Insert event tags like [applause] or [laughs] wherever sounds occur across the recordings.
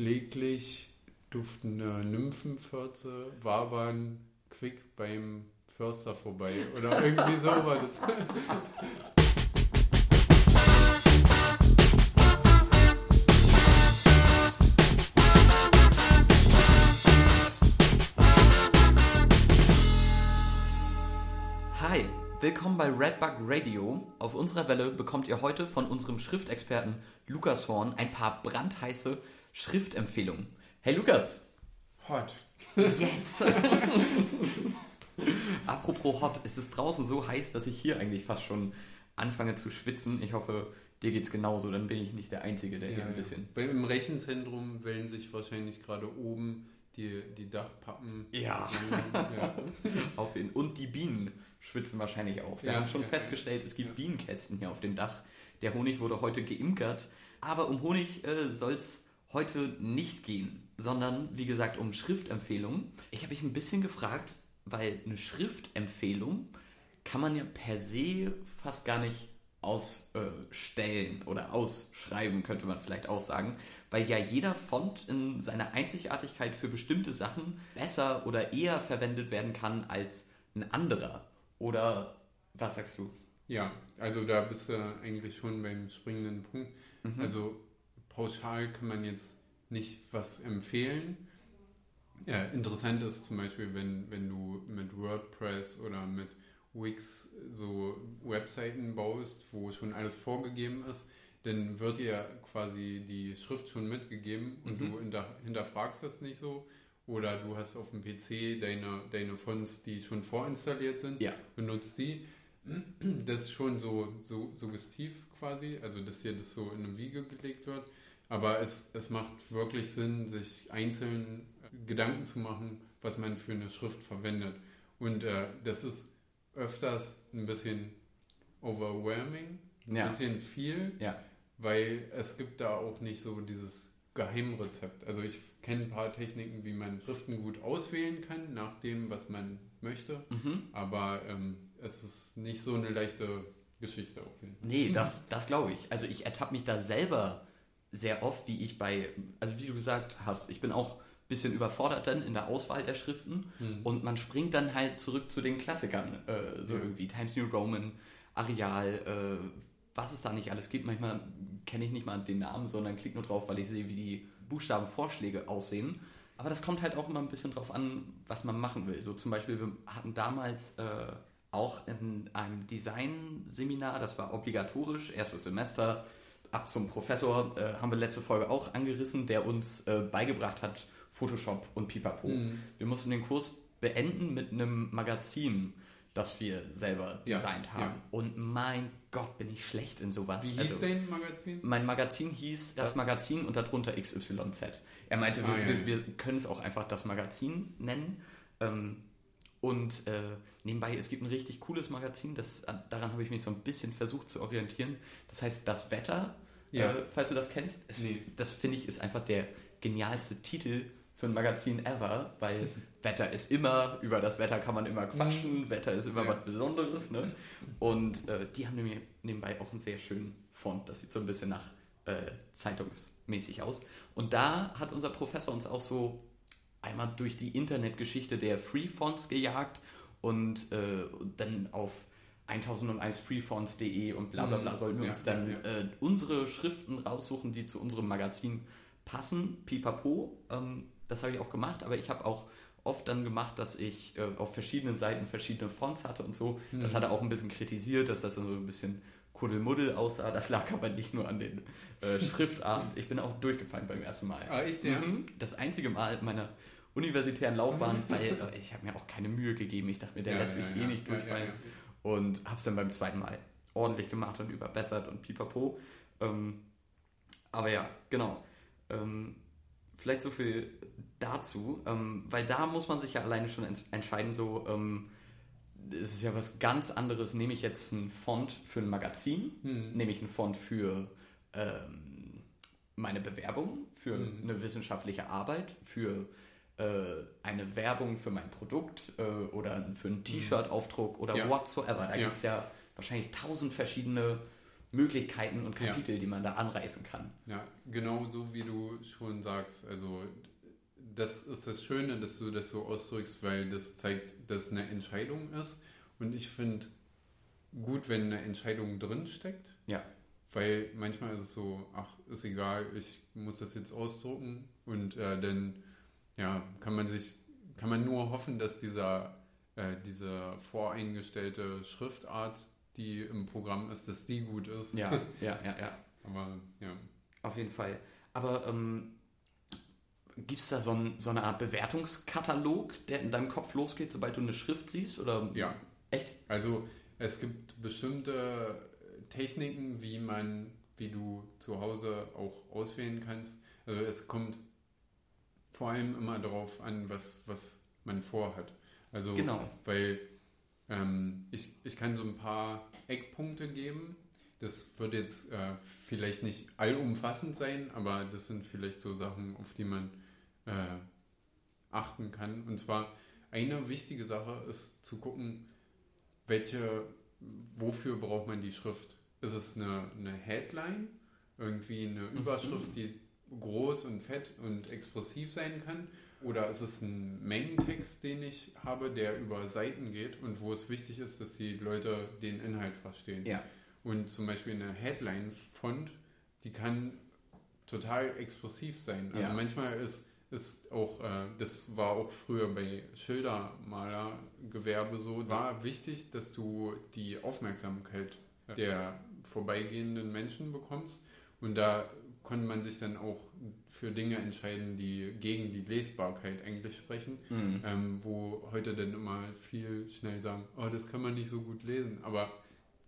kläglich duftende Nymphenfürze wabern quick beim Förster vorbei oder irgendwie [laughs] sowas. Hi, willkommen bei Redbug Radio. Auf unserer Welle bekommt ihr heute von unserem Schriftexperten Lukas Horn ein paar brandheiße Schriftempfehlungen. Hey Lukas! Hot. Yes! [laughs] Apropos hot, es ist draußen so heiß, dass ich hier eigentlich fast schon anfange zu schwitzen. Ich hoffe, dir geht's genauso, dann bin ich nicht der Einzige, der hier ein bisschen. Bei, Im Rechenzentrum wellen sich wahrscheinlich gerade oben die, die Dachpappen. Ja. [laughs] ja. [laughs] Auf ihn. Und die Bienen schwitzen wahrscheinlich auch. Wir Ja, haben schon ja, festgestellt, es gibt ja. Bienenkästen hier auf dem Dach. Der Honig wurde heute geimkert. Aber um Honig äh, soll es heute nicht gehen, sondern wie gesagt um Schriftempfehlungen. Ich habe mich ein bisschen gefragt, weil eine Schriftempfehlung kann man ja per se fast gar nicht ausstellen oder ausschreiben, könnte man vielleicht auch sagen, weil ja jeder Font in seiner Einzigartigkeit für bestimmte Sachen besser oder eher verwendet werden kann als ein anderer. Oder was sagst du? Ja, also da bist du eigentlich schon beim springenden Punkt. Mhm. Also pauschal kann man jetzt nicht was empfehlen. Ja, interessant ist zum Beispiel, wenn, wenn du mit WordPress oder mit Wix so Webseiten baust, wo schon alles vorgegeben ist, dann wird dir quasi die Schrift schon mitgegeben und Mhm. du hinter, hinterfragst das nicht so. Oder du hast auf dem PC deine, deine Fonts, die schon vorinstalliert sind, Ja. benutzt die. Das ist schon so, so suggestiv quasi, also dass dir das so in eine Wiege gelegt wird. Aber es, es macht wirklich Sinn, sich einzeln Gedanken zu machen, was man für eine Schrift verwendet. Und äh, das ist öfters ein bisschen overwhelming, ein Ja. bisschen viel, Ja. weil es gibt da auch nicht so dieses Geheimrezept. Also ich kenne ein paar Techniken, wie man Schriften gut auswählen kann, nach dem, was man möchte. Mhm. Aber ähm, es ist nicht so eine leichte Geschichte auf jeden Fall. Nee, das, das glaube ich. Also ich ertappe mich da selber sehr oft, wie ich bei, also wie du gesagt hast, ich bin auch ein bisschen überfordert dann in der Auswahl der Schriften Hm. und man springt dann halt zurück zu den Klassikern, äh, so Ja. irgendwie Times New Roman, Areal, äh, was es da nicht alles gibt. Manchmal kenne ich nicht mal den Namen, sondern klicke nur drauf, weil ich sehe, wie die Buchstabenvorschläge aussehen. Aber das kommt halt auch immer ein bisschen drauf an, was man machen will. So zum Beispiel, wir hatten damals äh, auch in einem Design-Seminar, das war obligatorisch, erstes Semester, ab zum Professor, äh, haben wir letzte Folge auch angerissen, der uns äh, beigebracht hat, Photoshop und Pipapo. Mhm. Wir mussten den Kurs beenden mit einem Magazin, das wir selber Ja, designt haben. ja. Und mein Gott, bin ich schlecht in sowas. Wie hieß Also- dein Magazin? mein Magazin hieß das Magazin und darunter XYZ. Er meinte, wir, Ah, ja, wir, ja. wir können es auch einfach das Magazin nennen. Ähm, und äh, nebenbei, es gibt ein richtig cooles Magazin, das, daran habe ich mich so ein bisschen versucht zu orientieren. Das heißt Das Wetter, Ja. äh, falls du das kennst. Es, Nee. Das finde ich ist einfach der genialste Titel für ein Magazin ever, weil [laughs] Wetter ist immer, über das Wetter kann man immer quatschen, Wetter ist immer Mhm. Ja. was Besonderes. Ne? Und äh, die haben nämlich nebenbei auch einen sehr schönen Font. Das sieht so ein bisschen nach äh, zeitungsmäßig aus. Und da hat unser Professor uns auch so einmal durch die Internetgeschichte der Freefonts gejagt und äh, dann auf 1001freefonts.de und bla bla bla Mhm. sollten wir Ja, uns dann ja, ja. Äh, unsere Schriften raussuchen, die zu unserem Magazin passen. Pipapo, ähm, das habe ich auch gemacht, aber ich habe auch oft dann gemacht, dass ich äh, auf verschiedenen Seiten verschiedene Fonts hatte und so. Das Mhm. hat er auch ein bisschen kritisiert, dass das so ein bisschen Kuddelmuddel aussah. Das lag aber nicht nur an den äh, Schriftarten. Ich bin auch durchgefallen beim ersten Mal. Ah, echt, ja? Mhm. Das einzige Mal in meiner universitären Laufbahn, weil äh, ich habe mir auch keine Mühe gegeben. Ich dachte mir, der Ja, lässt ja, mich eh nicht durchfallen. Und habe es dann beim zweiten Mal ordentlich gemacht und überbessert und pipapo. Ähm, aber ja, genau. Ähm, vielleicht so viel dazu, ähm, weil da muss man sich ja alleine schon ents- entscheiden, so, ähm, es ist ja was ganz anderes. Nehme ich jetzt einen Font für ein Magazin? Hm. Nehme ich einen Font für ähm, meine Bewerbung, für Mhm. eine wissenschaftliche Arbeit, für äh, eine Werbung für mein Produkt äh, oder für einen T-Shirt-Aufdruck oder Ja. whatsoever. Da Ja. gibt es ja wahrscheinlich tausend verschiedene Möglichkeiten und Kapitel, ja. die man da anreißen kann. Ja, genau so wie du schon sagst. Also das ist das Schöne, dass du das so ausdrückst, weil das zeigt, dass es eine Entscheidung ist. Und ich finde gut, wenn eine Entscheidung drin steckt. Ja. Weil manchmal ist es so, ach, ist egal, ich muss das jetzt ausdrucken und äh, dann ja, kann man sich, kann man nur hoffen, dass dieser, äh, diese voreingestellte Schriftart, die im Programm ist, dass die gut ist. Ja, ja, ja, [laughs] ja. Aber ja. Auf jeden Fall. Aber ähm, gibt es da so, ein, so, eine Art Bewertungskatalog, der in deinem Kopf losgeht, sobald du eine Schrift siehst? Oder? Ja. Echt? Also es gibt bestimmte Techniken, wie man, wie du zu Hause auch auswählen kannst. Also es kommt vor allem immer darauf an, was, was man vorhat. Also genau. weil ähm, ich, ich kann so ein paar Eckpunkte geben. Das wird jetzt äh, vielleicht nicht allumfassend sein, aber das sind vielleicht so Sachen, auf die man äh, achten kann. Und zwar eine wichtige Sache ist zu gucken, welche, wofür braucht man die Schrift? Ist es eine, eine Headline, irgendwie eine mhm. Überschrift, die groß und fett und expressiv sein kann? Oder ist es ein Mengentext, den ich habe, der über Seiten geht und wo es wichtig ist, dass die Leute den Inhalt verstehen? Ja. Und zum Beispiel eine Headline-Font, die kann total expressiv sein. Also ja. manchmal ist ist auch, äh, das war auch früher bei Schildermalergewerbe so, war wichtig, dass du die Aufmerksamkeit der vorbeigehenden Menschen bekommst. Und da konnte man sich dann auch für Dinge entscheiden, die gegen die Lesbarkeit eigentlich sprechen, mhm. ähm, wo heute dann immer viel schnell sagen, oh, das kann man nicht so gut lesen. Aber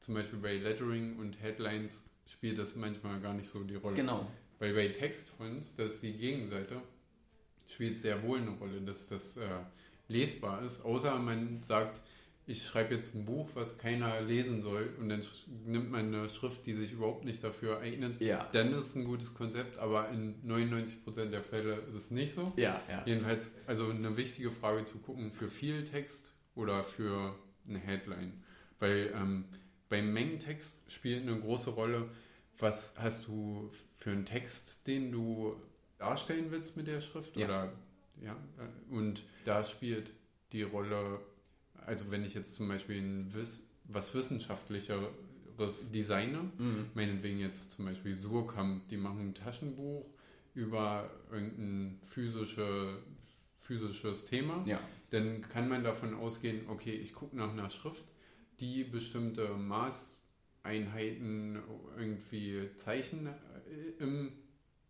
zum Beispiel bei Lettering und Headlines spielt das manchmal gar nicht so die Rolle. Genau. Weil bei Textfonts, das ist die Gegenseite, spielt sehr wohl eine Rolle, dass das äh, lesbar ist. Außer man sagt, ich schreibe jetzt ein Buch, was keiner lesen soll und dann nimmt man eine Schrift, die sich überhaupt nicht dafür eignet. Ja. Dann ist es ein gutes Konzept, aber in 99% der Fälle ist es nicht so. Ja, ja. Jedenfalls, also eine wichtige Frage zu gucken für viel Text oder für eine Headline. Weil ähm, beim Mengentext spielt eine große Rolle, was hast du für einen Text, den du darstellen willst mit der Schrift. Ja. Oder, ja, äh, und da spielt die Rolle, also wenn ich jetzt zum Beispiel ein Wiss, was Wissenschaftlicheres designe, mhm. meinetwegen jetzt zum Beispiel Surkamp, die machen ein Taschenbuch über irgendein physische, physisches Thema, ja. dann kann man davon ausgehen, okay, ich gucke nach einer Schrift, die bestimmte Maßeinheiten irgendwie Zeichen äh, im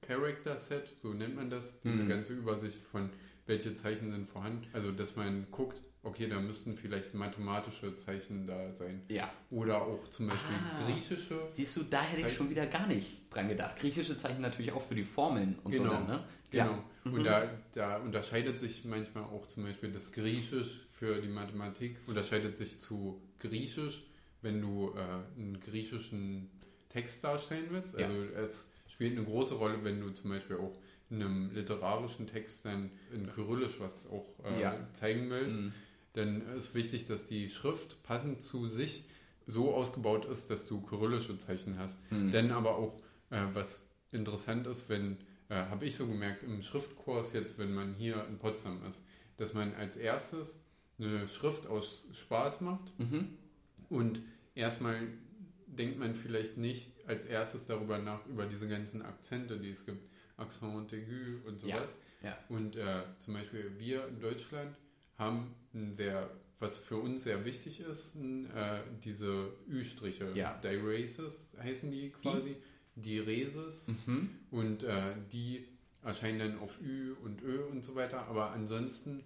Character Set, so nennt man das, diese mhm. ganze Übersicht von welche Zeichen sind vorhanden. Also, dass man guckt, okay, da müssten vielleicht mathematische Zeichen da sein. Ja. Oder auch zum Beispiel ah, griechische. Siehst du, da hätte Zeichen. ich schon wieder gar nicht dran gedacht. Griechische Zeichen natürlich auch für die Formeln und genau. so dann, ne? Genau. Ja. Und mhm. da, da unterscheidet sich manchmal auch zum Beispiel das Griechisch für die Mathematik, unterscheidet sich zu Griechisch, wenn du äh, einen griechischen Text darstellen willst. Also ja. es spielt eine große Rolle, wenn du zum Beispiel auch in einem literarischen Text dann in Kyrillisch was auch äh, ja. zeigen willst. Mhm. Dann ist wichtig, dass die Schrift passend zu sich so ausgebaut ist, dass du kyrillische Zeichen hast. Mhm. Denn aber auch, äh, was interessant ist, wenn, äh, habe ich so gemerkt, im Schriftkurs jetzt, wenn man hier in Potsdam ist, dass man als erstes eine Schrift aus Spaß macht mhm. und erstmal denkt man vielleicht nicht als erstes darüber nach, über diese ganzen Akzente, die es gibt. Accent aigu und sowas. Ja, ja. Und äh, zum Beispiel wir in Deutschland haben ein sehr, was für uns sehr wichtig ist, ein, äh, diese Ü-Striche. Ja. Diraces heißen die quasi. Die Reses. Mhm. Und äh, die erscheinen dann auf Ü und Ö und so weiter. Aber ansonsten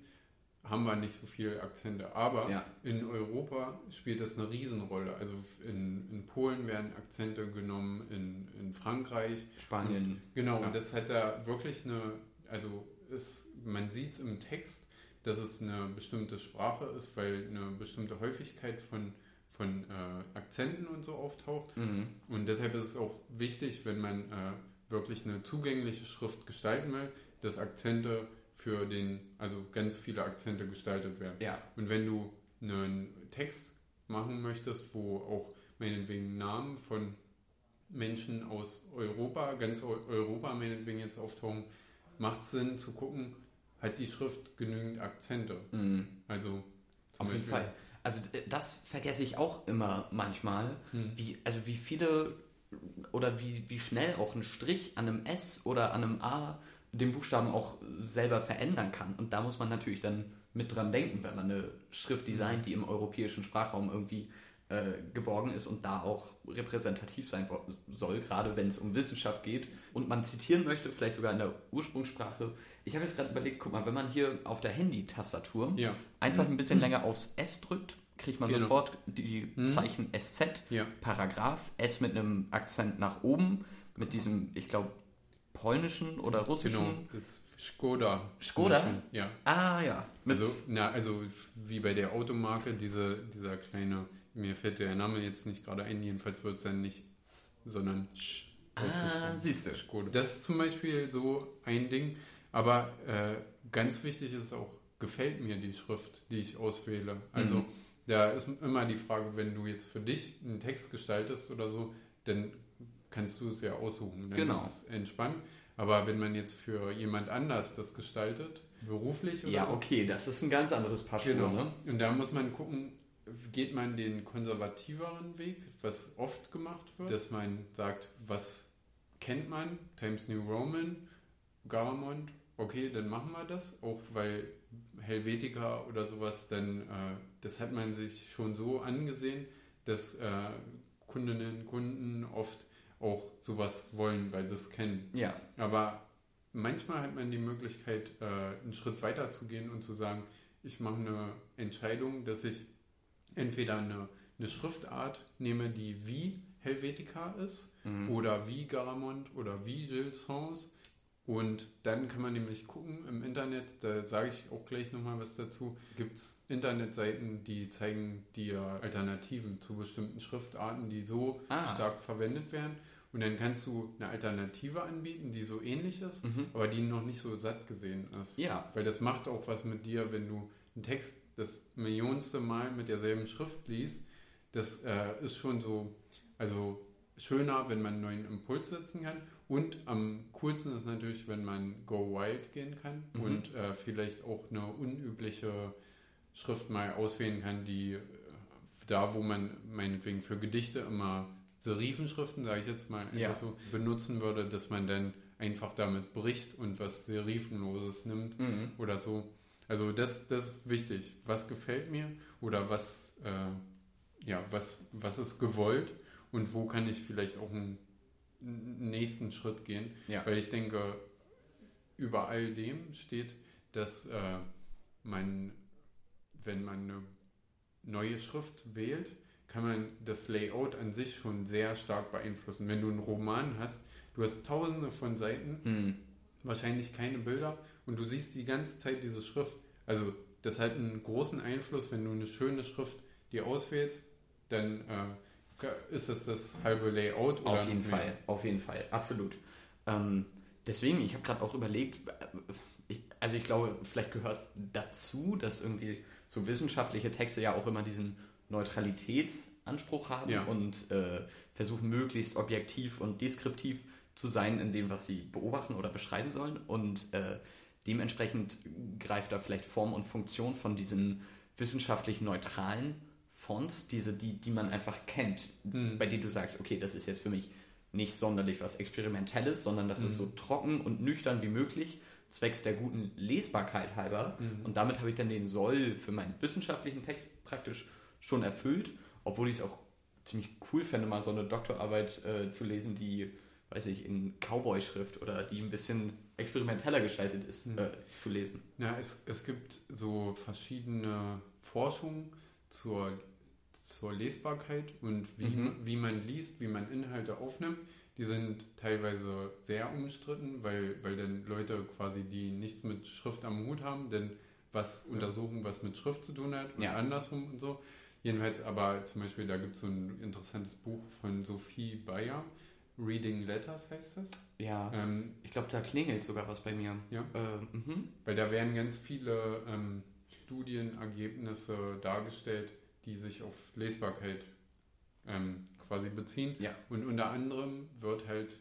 haben wir nicht so viele Akzente. Aber ja. in Europa spielt das eine Riesenrolle. Also in, in Polen werden Akzente genommen, in, in Frankreich. Spanien. Und, genau, ja. und das hat da wirklich eine, also ist, man sieht es im Text, dass es eine bestimmte Sprache ist, weil eine bestimmte Häufigkeit von, von äh, Akzenten und so auftaucht. Mhm. Und deshalb ist es auch wichtig, wenn man äh, wirklich eine zugängliche Schrift gestalten will, dass Akzente für den, also ganz viele Akzente gestaltet werden. Ja. Und wenn du einen Text machen möchtest, wo auch meinetwegen Namen von Menschen aus Europa, ganz Europa meinetwegen jetzt auftauchen, macht es Sinn zu gucken, hat die Schrift genügend Akzente. Mhm. Also auf jeden Fall. Also das vergesse ich auch immer manchmal, hm. wie, also wie viele oder wie, wie schnell auch ein Strich an einem S oder an einem A den Buchstaben auch selber verändern kann. Und da muss man natürlich dann mit dran denken, wenn man eine Schrift designt, die im europäischen Sprachraum irgendwie äh, geborgen ist und da auch repräsentativ sein soll, gerade wenn es um Wissenschaft geht und man zitieren möchte, vielleicht sogar in der Ursprungssprache. Ich habe jetzt gerade überlegt, guck mal, wenn man hier auf der Handy-Tastatur ja. einfach ein bisschen länger aufs S drückt, kriegt man genau. sofort die hm. Zeichen SZ, ja. Paragraph, S mit einem Akzent nach oben, mit diesem, ich glaube, polnischen oder russischen. Genau, das Skoda. Skoda? Ja. Ah, ja. Mit also, na, also wie bei der Automarke, diese, dieser kleine, mir fällt der Name jetzt nicht gerade ein, jedenfalls wird es dann nicht, sondern Sch. Ah, siehst du. Skoda. Das ist zum Beispiel so ein Ding, aber äh, ganz wichtig ist auch, gefällt mir die Schrift, die ich auswähle. Also, mhm. da ist immer die Frage, wenn du jetzt für dich einen Text gestaltest oder so, dann kannst du es ja aussuchen. Dann genau. ist entspannt. Aber wenn man jetzt für jemand anders das gestaltet, beruflich oder Ja, okay, das ist ein ganz anderes Paar genau. ne? Und da muss man gucken, geht man den konservativeren Weg, was oft gemacht wird, dass man sagt, was kennt man, Times New Roman, Garamond, okay, dann machen wir das, auch weil Helvetica oder sowas, dann äh, das hat man sich schon so angesehen, dass äh, Kundinnen und Kunden oft auch sowas wollen, weil sie es kennen. Ja. Aber manchmal hat man die Möglichkeit, äh, einen Schritt weiter zu gehen und zu sagen, ich mache eine Entscheidung, dass ich entweder eine, eine Schriftart nehme, die wie Helvetica ist mhm. oder wie Garamond oder wie Gilles Sans. Und dann kann man nämlich gucken im Internet, da sage ich auch gleich nochmal was dazu, gibt es Internetseiten, die zeigen dir Alternativen zu bestimmten Schriftarten, die so ah. stark verwendet werden. Und dann kannst du eine Alternative anbieten, die so ähnlich ist, mhm. aber die noch nicht so satt gesehen ist. Ja. Weil das macht auch was mit dir, wenn du einen Text das millionste Mal mit derselben Schrift liest. Das äh, ist schon so, also schöner, wenn man einen neuen Impuls setzen kann. Und am coolsten ist natürlich, wenn man Go Wild gehen kann mhm. und äh, vielleicht auch eine unübliche Schrift mal auswählen kann, die äh, da, wo man meinetwegen für Gedichte immer Serifenschriften, sage ich jetzt mal, ja. so benutzen würde, dass man dann einfach damit bricht und was Serifenloses nimmt mhm. oder so. Also das, das ist wichtig. Was gefällt mir oder was, äh, ja, was, was ist gewollt und wo kann ich vielleicht auch einen nächsten Schritt gehen? Ja. Weil ich denke, über all dem steht, dass äh, man, wenn man eine neue Schrift wählt, kann man das Layout an sich schon sehr stark beeinflussen. Wenn du einen Roman hast, du hast tausende von Seiten, mhm. wahrscheinlich keine Bilder und du siehst die ganze Zeit diese Schrift. Also das hat einen großen Einfluss, wenn du eine schöne Schrift dir auswählst, dann äh, ist das das halbe Layout. Oder auf jeden Fall, auf jeden Fall, absolut. Ähm, deswegen, ich habe gerade auch überlegt, äh, ich, also ich glaube, vielleicht gehört es dazu, dass irgendwie so wissenschaftliche Texte ja auch immer diesen Neutralitätsanspruch haben ja. und äh, versuchen möglichst objektiv und deskriptiv zu sein in dem, was sie beobachten oder beschreiben sollen. Und äh, dementsprechend greift da vielleicht Form und Funktion von diesen wissenschaftlich neutralen Fonts, diese, die, die man einfach kennt, mhm. bei denen du sagst, okay, das ist jetzt für mich nicht sonderlich was Experimentelles, sondern das mhm. ist so trocken und nüchtern wie möglich, zwecks der guten Lesbarkeit halber. Mhm. Und damit habe ich dann den Soll für meinen wissenschaftlichen Text praktisch schon erfüllt, obwohl ich es auch ziemlich cool fände, mal so eine Doktorarbeit äh, zu lesen, die, weiß ich, in Cowboy-Schrift oder die ein bisschen experimenteller gestaltet ist, mhm. äh, zu lesen. Ja, es, es gibt so verschiedene Forschungen zur, zur Lesbarkeit und wie, mhm. wie man liest, wie man Inhalte aufnimmt. Die sind teilweise sehr umstritten, weil, weil dann Leute quasi, die nichts mit Schrift am Hut haben, denn was untersuchen, was mit Schrift zu tun hat und ja. andersrum und so. Jedenfalls aber zum Beispiel, da gibt es so ein interessantes Buch von Sophie Bayer, Reading Letters heißt das. Ja, ähm, ich glaube, da klingelt sogar was bei mir. Ja, äh, mhm. weil da werden ganz viele ähm, Studienergebnisse dargestellt, die sich auf Lesbarkeit ähm, quasi beziehen. Ja. Und unter anderem wird halt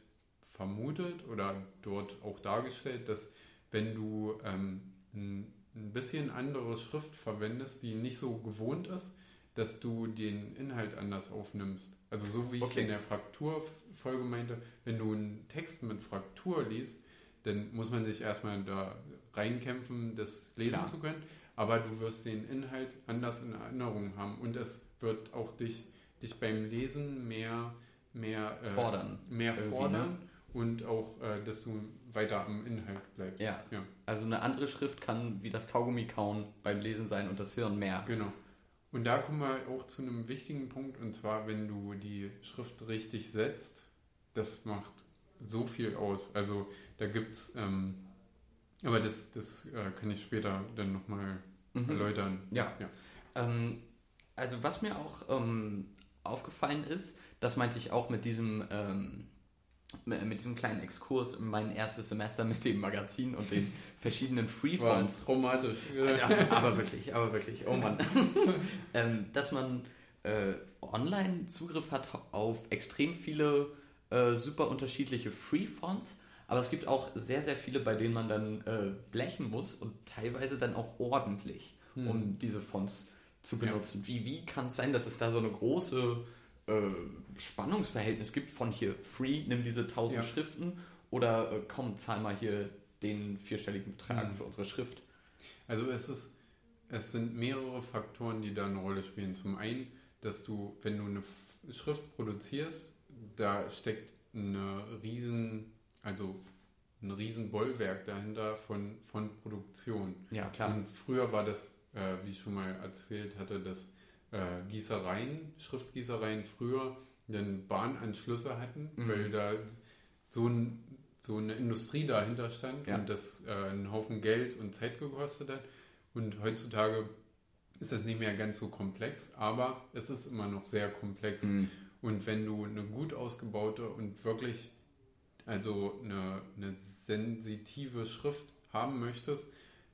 vermutet oder dort auch dargestellt, dass wenn du ähm, ein, ein bisschen andere Schrift verwendest, die nicht so gewohnt ist, dass du den Inhalt anders aufnimmst. Also so wie ich Okay. in der Frakturfolge meinte, wenn du einen Text mit Fraktur liest, dann muss man sich erstmal da reinkämpfen, das lesen Klar. zu können. Aber du wirst den Inhalt anders in Erinnerung haben und es wird auch dich, dich beim Lesen mehr, mehr, äh, Fordern. mehr ne? fordern und auch, äh, dass du weiter am Inhalt bleibst. Ja. ja. Also eine andere Schrift kann wie das Kaugummi kauen beim Lesen sein und das Hirn mehr. Genau. Und da kommen wir auch zu einem wichtigen Punkt, und zwar, wenn du die Schrift richtig setzt, das macht so viel aus. Also da gibt es, ähm, aber das, das äh, kann ich später dann nochmal Mhm. erläutern. Ja. ja. Ähm, also was mir auch ähm, aufgefallen ist, das meinte ich auch mit diesem, ähm, mit diesem kleinen Exkurs in mein erstes Semester mit dem Magazin und den [laughs] verschiedenen Das war Freeforms. traumatisch. [laughs] Ja, aber wirklich, aber wirklich, oh Mann. [laughs] ähm, dass man äh, online Zugriff hat auf extrem viele äh, super unterschiedliche Freefonts, aber es gibt auch sehr, sehr viele, bei denen man dann äh, blechen muss und teilweise dann auch ordentlich, Hm. um diese Fonts zu Ja. benutzen. Wie, wie kann es sein, dass es da so eine große äh, Spannungsverhältnis gibt von hier, free, nimm diese 1000 Ja. Schriften oder äh, komm, zahl mal hier den vierstelligen Betrag Hm. für unsere Schrift. Also es ist, es sind mehrere Faktoren, die da eine Rolle spielen. Zum einen, dass du, wenn du eine Schrift produzierst, da steckt eine riesen, also ein riesen Bollwerk dahinter von, von Produktion. Ja, klar. Und früher war das, äh, wie ich schon mal erzählt hatte, dass äh, Gießereien, Schriftgießereien früher dann Bahnanschlüsse hatten, Mhm. weil da so, ein, so eine Industrie dahinter stand Ja. und das äh, einen Haufen Geld und Zeit gekostet hat. Und heutzutage ist das nicht mehr ganz so komplex, aber es ist immer noch sehr komplex. Mhm. Und wenn du eine gut ausgebaute und wirklich, also eine, eine sensitive Schrift haben möchtest,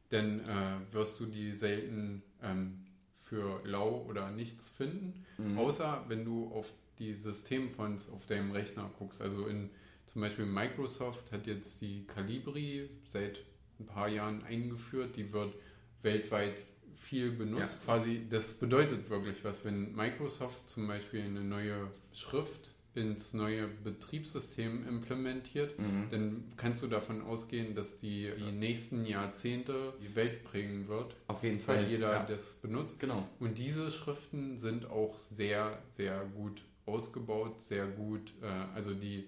dann äh, wirst du die selten ähm, für lau oder nichts finden. Mhm. Außer wenn du auf die Systemfonts auf deinem Rechner guckst. Also in zum Beispiel Microsoft hat jetzt die Calibri seit ein paar Jahren eingeführt. Die wird weltweit viel benutzt. Quasi, das bedeutet wirklich was, wenn Microsoft zum Beispiel eine neue Schrift ins neue Betriebssystem implementiert, Mhm. dann kannst du davon ausgehen, dass die die nächsten Jahrzehnte die Welt prägen wird, Auf jeden weil Fall. jeder ja. das benutzt. Genau. Und diese Schriften sind auch sehr, sehr gut ausgebaut, sehr gut, äh, also die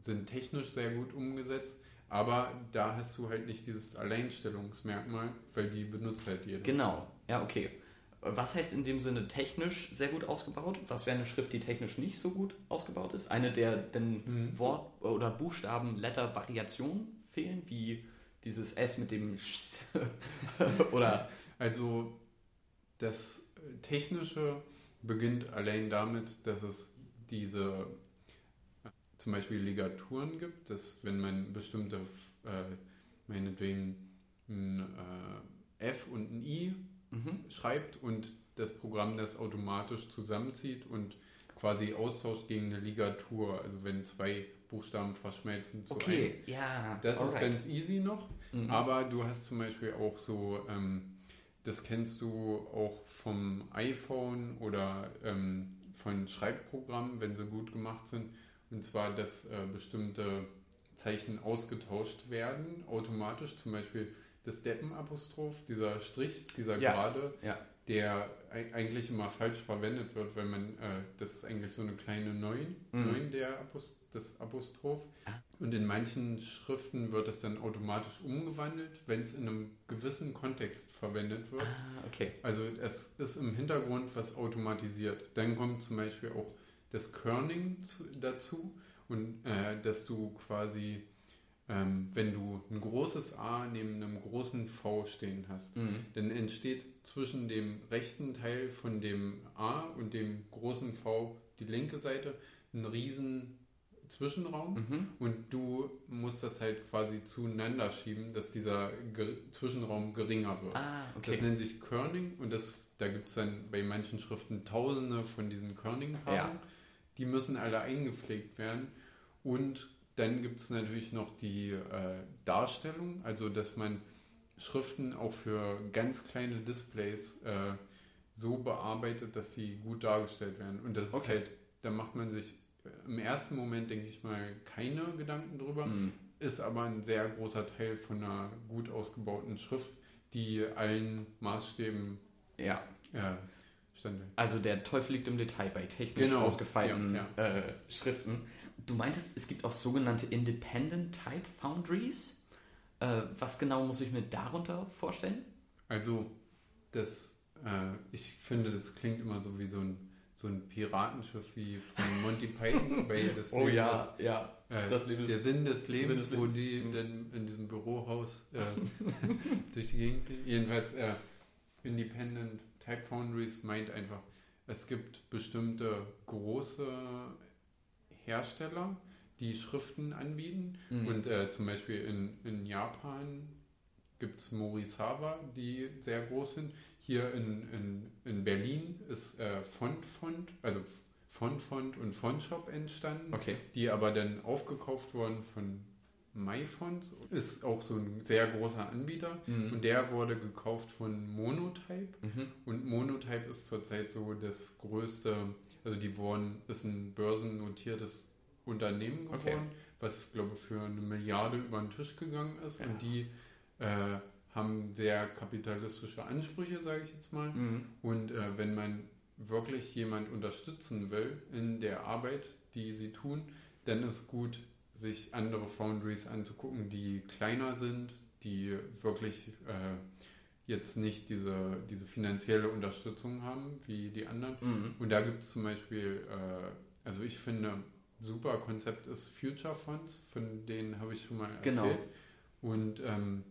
sind technisch sehr gut umgesetzt, aber da hast du halt nicht dieses Alleinstellungsmerkmal, weil die benutzt halt jeder. Genau. Ja, okay. Was heißt in dem Sinne technisch sehr gut ausgebaut? Was wäre eine Schrift, die technisch nicht so gut ausgebaut ist? Eine, der den Mhm. Wort- oder Buchstaben-Letter-Variationen fehlen, wie dieses S mit dem Sch [laughs] oder Also das Technische beginnt allein damit, dass es diese äh, zum Beispiel Ligaturen gibt, dass wenn man bestimmte, äh, meinetwegen ein äh, F und ein I mhm. schreibt und das Programm das automatisch zusammenzieht und quasi austauscht gegen eine Ligatur, also wenn zwei Buchstaben verschmelzen zu einem. Okay, ja. Das ist alright. ganz easy noch, Mhm. aber du hast zum Beispiel auch so, ähm, das kennst du auch vom iPhone oder ähm, von Schreibprogrammen, wenn sie gut gemacht sind. Und zwar, dass äh, bestimmte Zeichen ausgetauscht werden, automatisch. Zum Beispiel das Deppenapostroph, dieser Strich, dieser Ja. Gerade, Ja. der ei- eigentlich immer falsch verwendet wird, weil man, äh, das ist eigentlich so eine kleine Neun, Mhm. Neun der Apost das Apostroph. Ah. Und in manchen Schriften wird es dann automatisch umgewandelt, wenn es in einem gewissen Kontext verwendet wird. Ah, okay. Also es ist im Hintergrund was automatisiert. Dann kommt zum Beispiel auch das Kerning zu, dazu und äh, dass du quasi, ähm, wenn du ein großes A neben einem großen V stehen hast, Mhm. dann entsteht zwischen dem rechten Teil von dem A und dem großen V die linke Seite ein riesen Zwischenraum Mhm. und du musst das halt quasi zueinander schieben, dass dieser Ge Zwischenraum geringer wird. Ah, Das okay. nennt sich Kerning und das, da gibt es dann bei manchen Schriften tausende von diesen Kerning-Paaren. Ja. die müssen alle eingepflegt werden. Und dann gibt es natürlich noch die äh, Darstellung, also dass man Schriften auch für ganz kleine Displays äh, so bearbeitet, dass sie gut dargestellt werden. Und das ist Okay. halt, da macht man sich äh, im ersten Moment, denke ich mal, keine Gedanken drüber, Mhm. ist aber ein sehr großer Teil von einer gut ausgebauten Schrift, die allen Maßstäben Ja, äh, standhält. also der Teufel liegt im Detail bei technisch Genau, ausgefeilten ja, Äh, Schriften. Du meintest, es gibt auch sogenannte Independent Type Foundries. Äh, was genau muss ich mir darunter vorstellen? Also, das, äh, ich finde, das klingt immer so wie so ein, so ein Piratenschiff wie von Monty Python [laughs] bei das Leben ja. des, äh, Das Leben der Sinn des Lebens, Sinn des wo Lebens. die Mhm. dann in diesem Bürohaus äh, [laughs] durch die Gegend ziehen. Jedenfalls, äh, Independent Type Foundries meint einfach, es gibt bestimmte große Hersteller, die Schriften anbieten. Mhm. Und äh, zum Beispiel in, in Japan gibt es Morisawa, die sehr groß sind. Hier in, in, in Berlin ist äh, Font Font, also Font Font und Font Shop entstanden, Okay. die aber dann aufgekauft wurden von MyFont. Ist auch so ein sehr großer Anbieter. Mhm. Und der wurde gekauft von Monotype. Mhm. Und Monotype ist zurzeit so das größte, also die wurden, ist ein börsennotiertes Unternehmen geworden, Okay. was ich glaube für eine Milliarde über den Tisch gegangen ist. Ja. Und die äh, haben sehr kapitalistische Ansprüche, sage ich jetzt mal. Mhm. Und äh, wenn man wirklich jemand unterstützen will in der Arbeit, die sie tun, dann ist gut, sich andere Foundries anzugucken, die kleiner sind, die wirklich äh, jetzt nicht diese, diese finanzielle Unterstützung haben wie die anderen. Mhm. Und da gibt es zum Beispiel, äh, also ich finde, super Konzept ist Future Funds, von denen habe ich schon mal erzählt. Genau. Und ähm,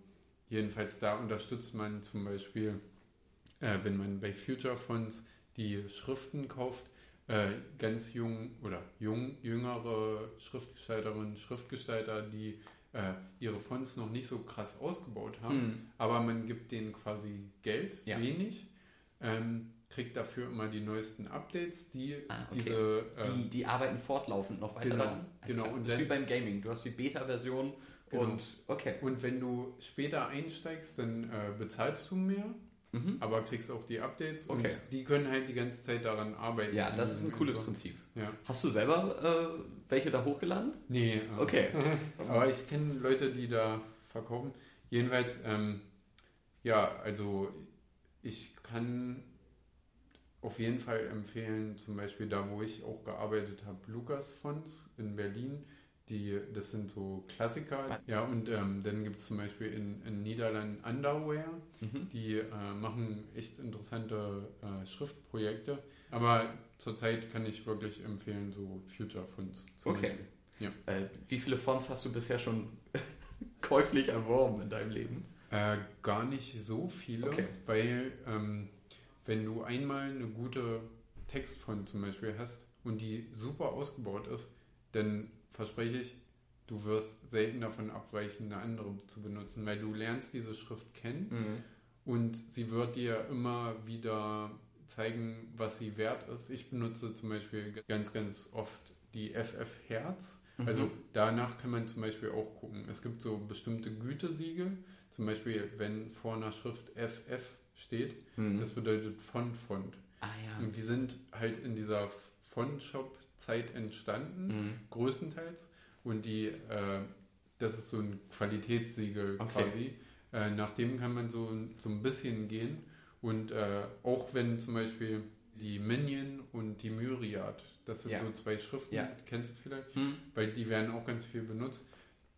jedenfalls da unterstützt man zum Beispiel, äh, wenn man bei Future Funds die Schriften kauft, äh, ganz jung oder jung, jüngere Schriftgestalterinnen, Schriftgestalter, die äh, ihre Fonts noch nicht so krass ausgebaut haben, Mhm. aber man gibt denen quasi Geld, Ja. wenig, ähm, kriegt dafür immer die neuesten Updates, die Ah, okay. diese Die, ähm, die arbeiten fortlaufend noch weiter Genau, daran. genau. klar. Und das ist wie beim Gaming. Du hast die Beta-Version Genau. und okay. und wenn du später einsteigst, dann äh, bezahlst du mehr, Mhm. aber kriegst auch die Updates Okay. und die können halt die ganze Zeit daran arbeiten. Ja, das ist ein cooles so. Prinzip. Ja. Hast du selber äh, welche da hochgeladen? Nee, äh, Okay. [laughs] aber ich kenne Leute, die da verkaufen. Jedenfalls, ähm, ja, also ich kann auf jeden Fall empfehlen, zum Beispiel da, wo ich auch gearbeitet habe, Lukas Fonts in Berlin. Die, das sind so Klassiker. Ja, und ähm, dann gibt es zum Beispiel in, in Niederlanden Underwear. Mhm. Die äh, machen echt interessante äh, Schriftprojekte. Aber zurzeit kann ich wirklich empfehlen, so Future Fonts zum Okay. Beispiel. Äh, wie viele Fonts hast du bisher schon [laughs] käuflich erworben in deinem Leben? Äh, gar nicht so viele, Okay. weil ähm, wenn du einmal eine gute Textfont zum Beispiel hast und die super ausgebaut ist, dann verspreche ich, du wirst selten davon abweichen, eine andere zu benutzen, weil du lernst diese Schrift kennen und sie wird dir immer wieder zeigen, was sie wert ist. Ich benutze zum Beispiel ganz, ganz oft die FF Herz. Mhm. Also danach kann man zum Beispiel auch gucken. Es gibt so bestimmte Gütesiegel, zum Beispiel wenn vor einer Schrift FF steht, Mhm. das bedeutet Font Font. ah ja. Und die sind halt in dieser Font-Shop-Zeit entstanden, Mhm. größtenteils. Und die, äh, das ist so ein Qualitätssiegel Okay. quasi. Äh, nach dem kann man so, so ein bisschen gehen. Und äh, auch wenn zum Beispiel die Minion und die Myriad, das sind Ja. so zwei Schriften, Ja. kennst du vielleicht, Mhm. weil die werden auch ganz viel benutzt.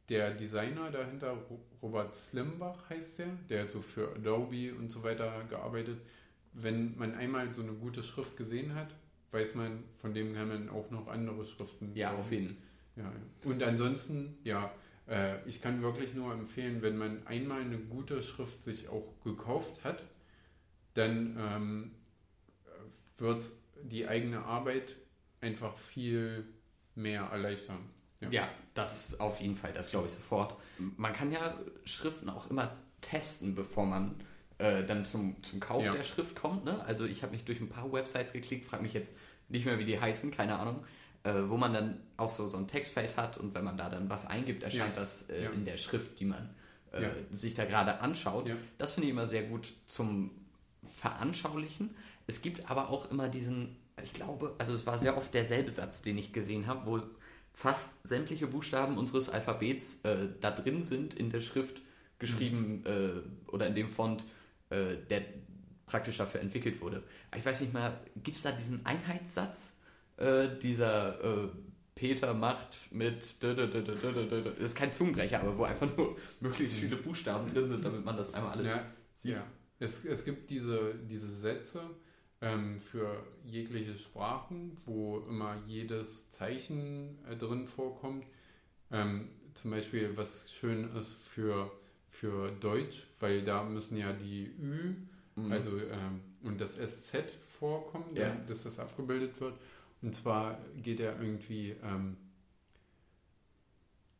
Der Designer dahinter, Ro- Robert Slimbach heißt der, der hat so für Adobe und so weiter gearbeitet. Wenn man einmal so eine gute Schrift gesehen hat, weiß man, von dem kann man auch noch andere Schriften Ja, auf jeden Ja. Und ansonsten, ja, äh, ich kann wirklich nur empfehlen, wenn man einmal eine gute Schrift sich auch gekauft hat, dann ähm, wird die eigene Arbeit einfach viel mehr erleichtern. Ja. Ja, das ist auf jeden Fall, das glaube ich sofort. Man kann ja Schriften auch immer testen, bevor man äh, dann zum, zum Kauf Ja. der Schrift kommt. Ne? Also ich habe mich durch ein paar Websites geklickt, frage mich jetzt nicht mehr, wie die heißen, keine Ahnung. äh, wo man dann auch so, so ein Textfeld hat und wenn man da dann was eingibt, erscheint Ja. das äh, Ja. in der Schrift, die man äh, sich da gerade anschaut. Das finde ich immer sehr gut zum Veranschaulichen. Es gibt aber auch immer diesen, ich glaube, also es war sehr oft derselbe Satz, den ich gesehen habe, wo fast sämtliche Buchstaben unseres Alphabets äh, da drin sind in der Schrift geschrieben äh, oder in dem Font, äh, der praktisch dafür entwickelt wurde. Aber ich weiß nicht mal, gibt es da diesen Einheitssatz, äh, dieser äh, Peter macht mit das ist kein Zungenbrecher, aber wo einfach nur [laughs] möglichst viele Buchstaben drin sind, damit man das einmal alles Ja, sieht. ja. Es, es gibt diese, diese Sätze ähm, für jegliche Sprachen, wo immer jedes Zeichen äh, drin vorkommt. Ähm, zum Beispiel, was schön ist für, für Deutsch, weil da müssen ja die Ü, Mhm. also ähm, und das SZ vorkommen, Ja. dass das abgebildet wird. Und zwar geht er irgendwie ähm,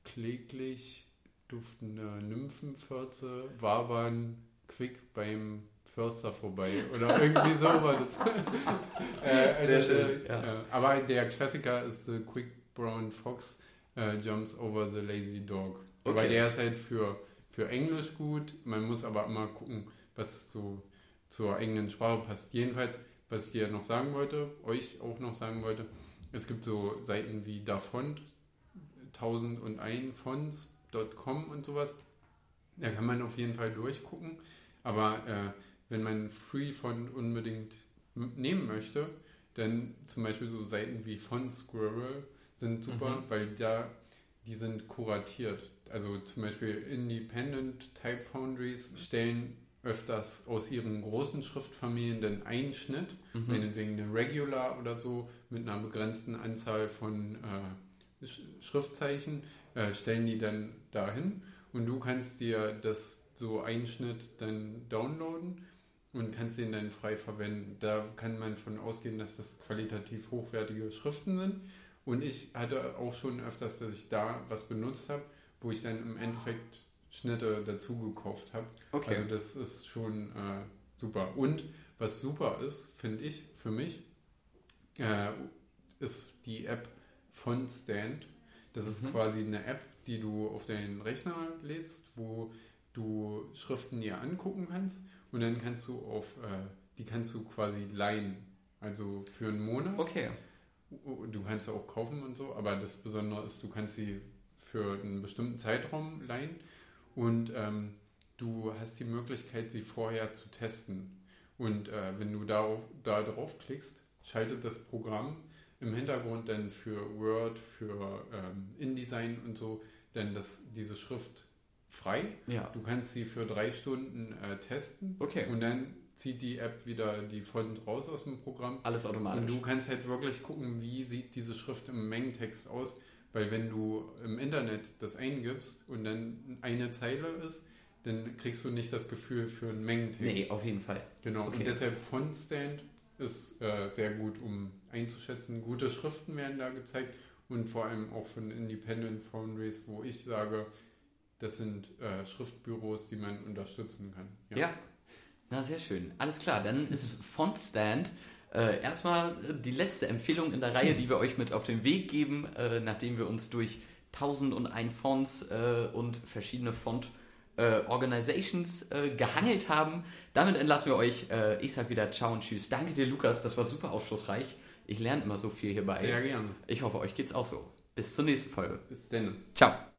kläglich duftende Nymphenfürze wabern quick beim Förster vorbei oder [laughs] irgendwie so war das. [laughs] äh, Sehr äh, schön, äh, ja. aber der Klassiker ist The Quick Brown Fox äh, Jumps Over the Lazy Dog. Okay. Weil der ist halt für, für Englisch gut, man muss aber immer gucken, was so zur eigenen Sprache passt. Jedenfalls, was ich dir noch sagen wollte, euch auch noch sagen wollte, es gibt so Seiten wie Dafont, 1001 Fonts.com und sowas. Da kann man auf jeden Fall durchgucken. Aber äh, wenn man Free Font unbedingt nehmen möchte, dann zum Beispiel so Seiten wie Font Squirrel sind super, Mhm. weil da die sind kuratiert. Also zum Beispiel Independent Type Foundries stellen öfters aus ihren großen Schriftfamilien dann einen Schnitt, Mhm. meinetwegen eine Regular oder so, mit einer begrenzten Anzahl von äh, Sch Schriftzeichen, äh, stellen die dann dahin und du kannst dir das so einen Schnitt dann downloaden und kannst den dann frei verwenden. Da kann man von ausgehen, dass das qualitativ hochwertige Schriften sind. Und ich hatte auch schon öfters, dass ich da was benutzt habe, wo ich dann im Endeffekt Schnitte dazu gekauft habe. Okay. Also das ist schon äh, super. Und was super ist, finde ich, für mich, äh, ist die App von Stand. Das ist Mhm. quasi eine App, die du auf deinen Rechner lädst, wo du Schriften dir angucken kannst und dann kannst du auf, äh, die kannst du quasi leihen. Also für einen Monat. okay. Du kannst sie auch kaufen und so, aber das Besondere ist, du kannst sie für einen bestimmten Zeitraum leihen und ähm, du hast die Möglichkeit, sie vorher zu testen. Und äh, wenn du darauf, da drauf klickst, schaltet das Programm im Hintergrund dann für Word, für ähm, InDesign und so, dann das, diese Schrift frei. Ja. Du kannst sie für drei Stunden äh, testen Okay. und dann zieht die App wieder die Font raus aus dem Programm Alles und automatisch. du kannst halt wirklich gucken, wie sieht diese Schrift im Mengentext aus. Weil wenn du im Internet das eingibst und dann eine Zeile ist, dann kriegst du nicht das Gefühl für einen Mengentext. nee, auf jeden Fall. Genau. okay. Und deshalb Fontstand ist äh, sehr gut, um einzuschätzen. Gute Schriften werden da gezeigt und vor allem auch von Independent Foundries, wo ich sage, das sind äh, Schriftbüros, die man unterstützen kann. Ja. Na, sehr schön. Alles klar, dann ist Fontstand äh, erstmal die letzte Empfehlung in der Reihe, die wir euch mit auf den Weg geben, äh, nachdem wir uns durch 1001 Fonts äh, und verschiedene Font äh, Organizations äh, gehangelt haben. Damit entlassen wir euch. Äh, ich sag wieder Ciao und Tschüss. Danke dir, Lukas. Das war super aufschlussreich. Ich lerne immer so viel hierbei. Sehr gerne. Ich hoffe, euch geht's auch so. Bis zur nächsten Folge. Bis dann. Ciao.